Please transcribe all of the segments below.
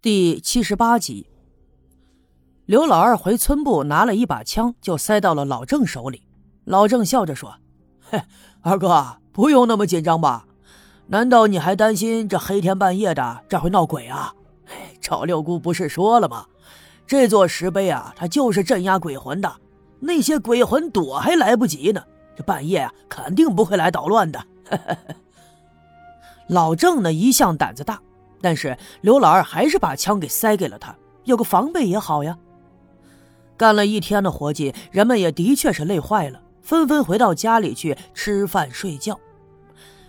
第七十八集，刘老二回村部拿了一把枪，就塞到了老郑手里。老郑笑着说：“嘿，二哥，不用那么紧张吧？难道你还担心这黑天半夜的这会闹鬼啊？赵六姑不是说了吗？这座石碑啊，它就是镇压鬼魂的。那些鬼魂躲还来不及呢，这半夜啊，肯定不会来捣乱的。”老郑呢，一向胆子大。但是刘老二还是把枪给塞给了他，有个防备也好呀。干了一天的活计，人们也的确是累坏了，纷纷回到家里去吃饭睡觉。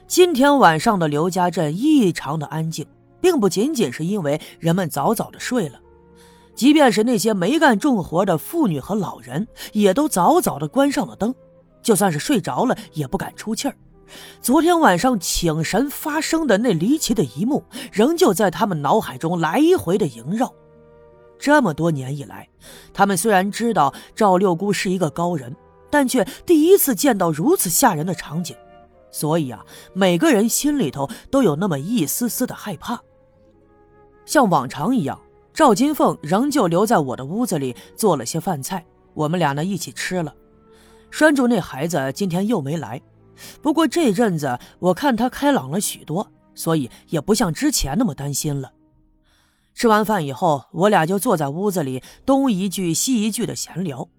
今天晚上的刘家镇异常的安静，并不仅仅是因为人们早早的睡了，即便是那些没干重活的妇女和老人，也都早早的关上了灯，就算是睡着了，也不敢出气儿。昨天晚上请神发生的那离奇的一幕，仍旧在他们脑海中来回的萦绕。这么多年以来，他们虽然知道赵六姑是一个高人，但却第一次见到如此吓人的场景，所以啊，每个人心里头都有那么一丝丝的害怕。像往常一样，赵金凤仍旧留在我的屋子里做了些饭菜，我们俩呢一起吃了。拴住那孩子今天又没来。不过这阵子我看他开朗了许多，所以也不像之前那么担心了。吃完饭以后，我俩就坐在屋子里东一句西一句的闲聊。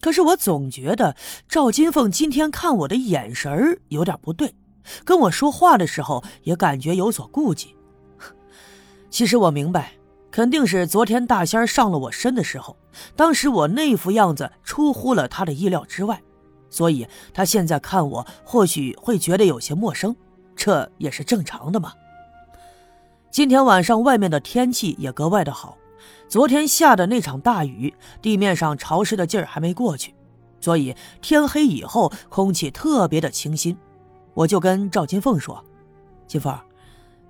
可是我总觉得赵金凤今天看我的眼神有点不对，跟我说话的时候也感觉有所顾忌。其实我明白，肯定是昨天大仙上了我身的时候，当时我那副样子出乎了他的意料之外。所以他现在看我，或许会觉得有些陌生，这也是正常的嘛。今天晚上外面的天气也格外的好，昨天下的那场大雨，地面上潮湿的劲儿还没过去，所以天黑以后空气特别的清新。我就跟赵金凤说：“金凤，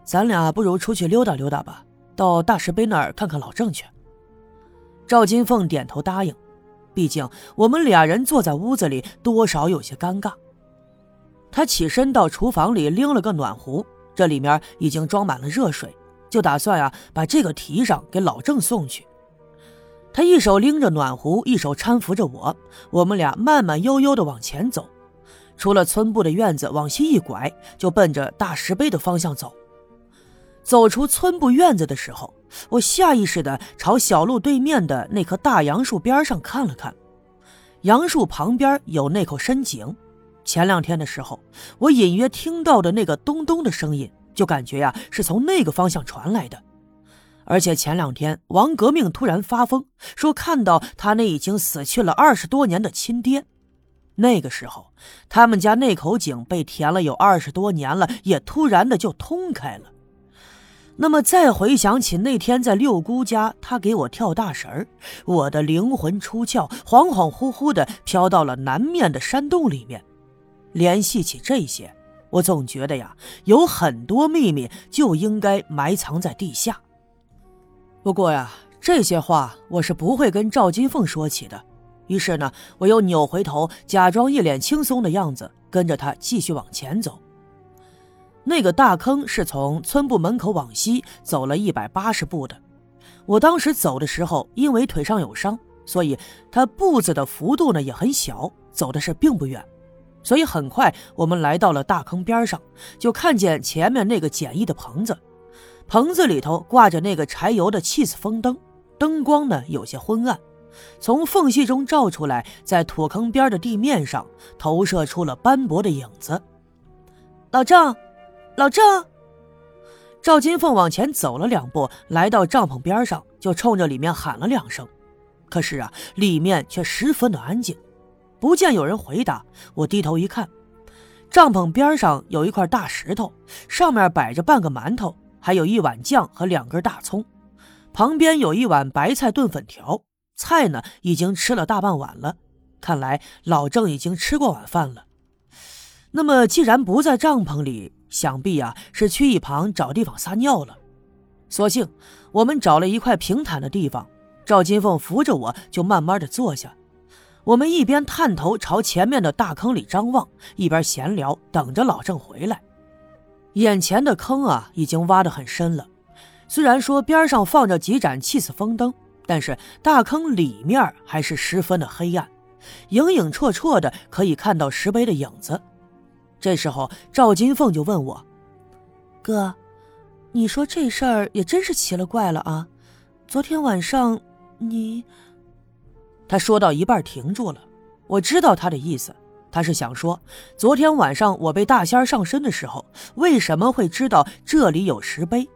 咱俩不如出去溜达溜达吧，到大石碑那儿看看老郑去。”赵金凤点头答应。毕竟我们俩人坐在屋子里，多少有些尴尬。他起身到厨房里拎了个暖壶，这里面已经装满了热水，就打算呀把这个提上给老郑送去。他一手拎着暖壶，一手搀扶着我，我们俩慢慢悠悠地往前走。出了村部的院子，往西一拐，就奔着大石碑的方向走。走出村部院子的时候，我下意识地朝小路对面的那棵大杨树边上看了看。杨树旁边有那口深井，前两天的时候，我隐约听到的那个咚咚的声音，就感觉呀是从那个方向传来的。而且前两天王革命突然发疯，说看到他那已经死去了二十多年的亲爹。那个时候，他们家那口井被填了有二十多年了，也突然的就通开了。那么再回想起那天在六姑家，他给我跳大神儿，我的灵魂出窍，恍恍惚惚的飘到了南面的山洞里面。联系起这些，我总觉得呀，有很多秘密就应该埋藏在地下。不过呀，这些话我是不会跟赵金凤说起的。于是呢，我又扭回头，假装一脸轻松的样子，跟着他继续往前走。那个大坑是从村部门口往西走了一百八十步的。我当时走的时候，因为腿上有伤，所以他步子的幅度呢也很小，走的是并不远。所以很快我们来到了大坑边上，就看见前面那个简易的棚子，棚子里头挂着那个柴油的气死风灯，灯光呢有些昏暗，从缝隙中照出来，在土坑边的地面上投射出了斑驳的影子。老郑。老郑，赵金凤往前走了两步，来到帐篷边上，就冲着里面喊了两声。可是啊，里面却十分的安静，不见有人回答。我低头一看，帐篷边上有一块大石头，上面摆着半个馒头，还有一碗酱和两根大葱，旁边有一碗白菜炖粉条，菜呢已经吃了大半碗了。看来老郑已经吃过晚饭了。那么，既然不在帐篷里，想必啊是去一旁找地方撒尿了。索性我们找了一块平坦的地方，赵金凤扶着我就慢慢的坐下。我们一边探头朝前面的大坑里张望，一边闲聊，等着老郑回来。眼前的坑啊已经挖得很深了，虽然说边上放着几盏气死风灯，但是大坑里面还是十分的黑暗，影影绰绰的可以看到石碑的影子。这时候，赵金凤就问我：“哥，你说这事儿也真是奇了怪了啊！昨天晚上你……”他说到一半停住了，我知道他的意思。他是想说，昨天晚上我被大仙上身的时候，为什么会知道这里有石碑？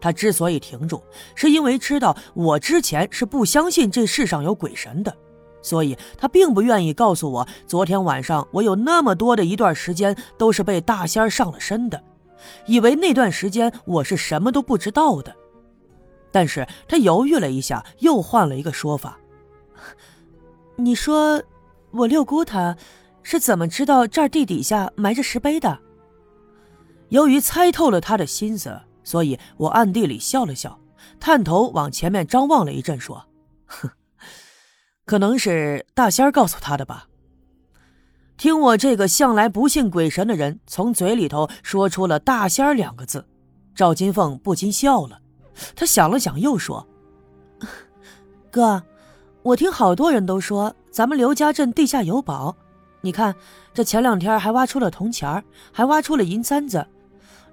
他之所以停住，是因为知道我之前是不相信这世上有鬼神的，所以他并不愿意告诉我，昨天晚上我有那么多的一段时间都是被大仙上了身的，以为那段时间我是什么都不知道的。但是他犹豫了一下，又换了一个说法：“ 你说，我六姑她。”是怎么知道这儿地底下埋着石碑的？由于猜透了他的心思，所以我暗地里笑了笑，探头往前面张望了一阵，说：“哼，可能是大仙儿告诉他的吧。”听我这个向来不信鬼神的人从嘴里头说出了“大仙儿”两个字，赵金凤不禁笑了。他想了想，又说：“ 哥，我听好多人都说咱们刘家镇地下有宝。”你看，这前两天还挖出了铜钱儿还挖出了银簪子。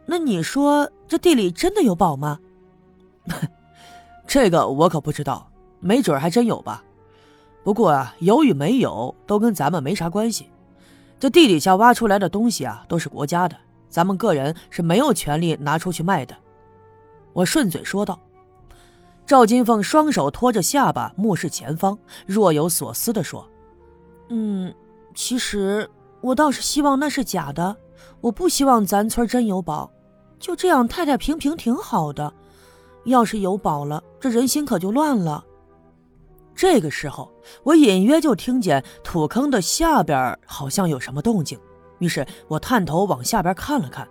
那你说这地里真的有宝吗？这个我可不知道，没准还真有吧。不过啊，有与没有都跟咱们没啥关系。这地底下挖出来的东西啊，都是国家的，咱们个人是没有权利拿出去卖的。我顺嘴说道。赵金凤双手托着下巴，目视前方，若有所思地说：“嗯。”其实我倒是希望那是假的，我不希望咱村真有宝，就这样太太平平挺好的。要是有宝了，这人心可就乱了。这个时候，我隐约就听见土坑的下边好像有什么动静，于是我探头往下边看了看，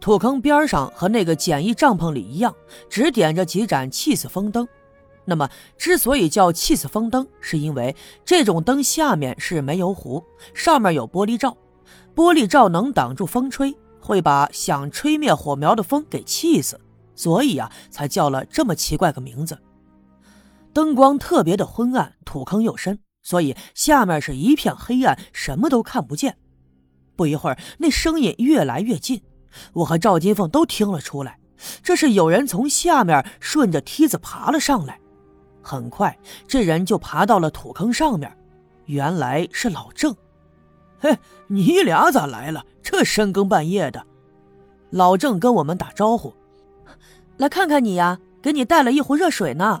土坑边上和那个简易帐篷里一样，只点着几盏气死风灯。那么，之所以叫气死风灯，是因为这种灯下面是煤油壶，上面有玻璃罩，玻璃罩能挡住风吹，会把想吹灭火苗的风给气死，所以啊，才叫了这么奇怪个名字。灯光特别的昏暗，土坑又深，所以下面是一片黑暗，什么都看不见。不一会儿，那声音越来越近，我和赵金凤都听了出来，这是有人从下面顺着梯子爬了上来。很快，这人就爬到了土坑上面，原来是老郑。嘿，你俩咋来了？这深更半夜的。老郑跟我们打招呼：“来看看你呀，给你带了一壶热水呢。”